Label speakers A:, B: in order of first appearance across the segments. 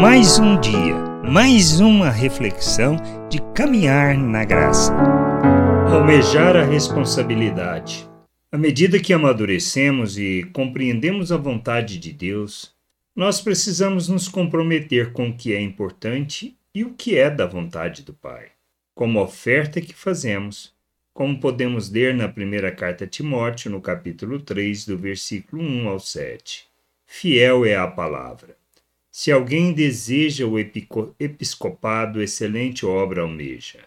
A: Mais um dia, mais uma reflexão de caminhar na graça. Almejar a responsabilidade. À medida que amadurecemos e compreendemos a vontade de Deus, nós precisamos nos comprometer com o que é importante e o que é da vontade do Pai. Como oferta que fazemos, como podemos ler na primeira carta a Timóteo, no capítulo 3, do versículo 1 ao 7. Fiel é a palavra. Se alguém deseja o episcopado, excelente obra almeja.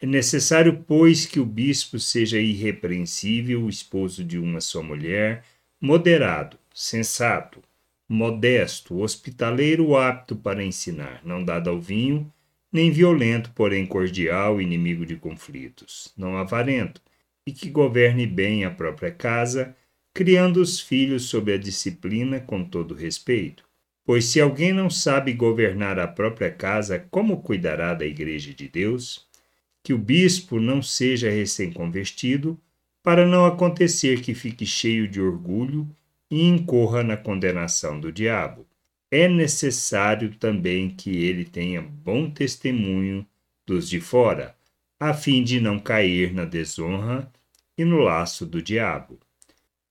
A: É necessário, pois, que o bispo seja irrepreensível, esposo de uma só mulher, moderado, sensato, modesto, hospitaleiro, apto para ensinar, não dado ao vinho, nem violento, porém cordial, inimigo de conflitos, não avarento, e que governe bem a própria casa, criando os filhos sob a disciplina com todo respeito. Pois se alguém não sabe governar a própria casa, como cuidará da Igreja de Deus? Que o bispo não seja recém-convertido, para não acontecer que fique cheio de orgulho e incorra na condenação do diabo. É necessário também que ele tenha bom testemunho dos de fora, a fim de não cair na desonra e no laço do diabo.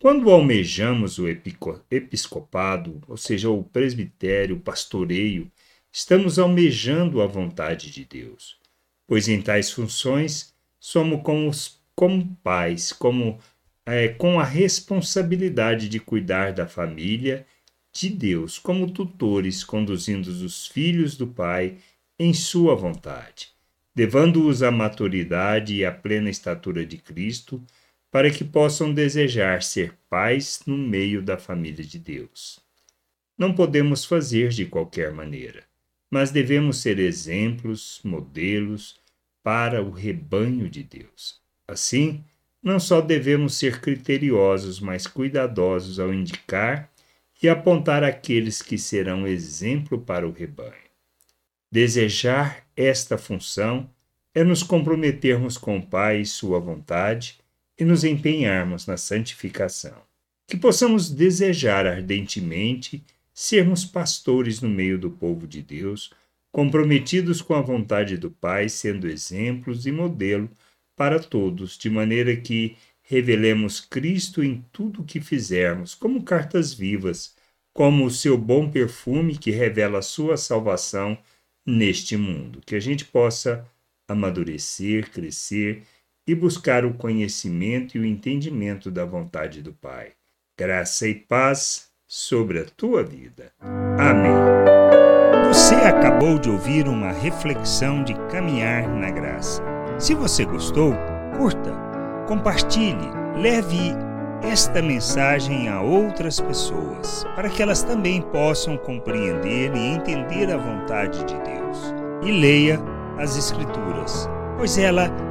A: Quando almejamos o episcopado, ou seja, o presbitério, o pastoreio, estamos almejando a vontade de Deus, pois em tais funções somos como, como pais, como é, com a responsabilidade de cuidar da família de Deus, como tutores conduzindo os filhos do Pai em sua vontade, levando-os à maturidade e à plena estatura de Cristo para que possam desejar ser pais no meio da família de Deus. Não podemos fazer de qualquer maneira, mas devemos ser exemplos, modelos para o rebanho de Deus. Assim, não só devemos ser criteriosos, mas cuidadosos ao indicar e apontar aqueles que serão exemplo para o rebanho. Desejar esta função é nos comprometermos com o Pai e Sua vontade e nos empenharmos na santificação. Que possamos desejar ardentemente sermos pastores no meio do povo de Deus, comprometidos com a vontade do Pai, sendo exemplos e modelo para todos, de maneira que revelemos Cristo em tudo o que fizermos, como cartas vivas, como o seu bom perfume que revela a sua salvação neste mundo. Que a gente possa amadurecer, crescer e buscar o conhecimento e o entendimento da vontade do Pai. Graça e paz sobre a tua vida. Amém. Você acabou de ouvir uma reflexão de caminhar na graça. Se você gostou, curta, compartilhe, leve esta mensagem a outras pessoas, para que elas também possam compreender e entender a vontade de Deus. E leia as Escrituras, pois ela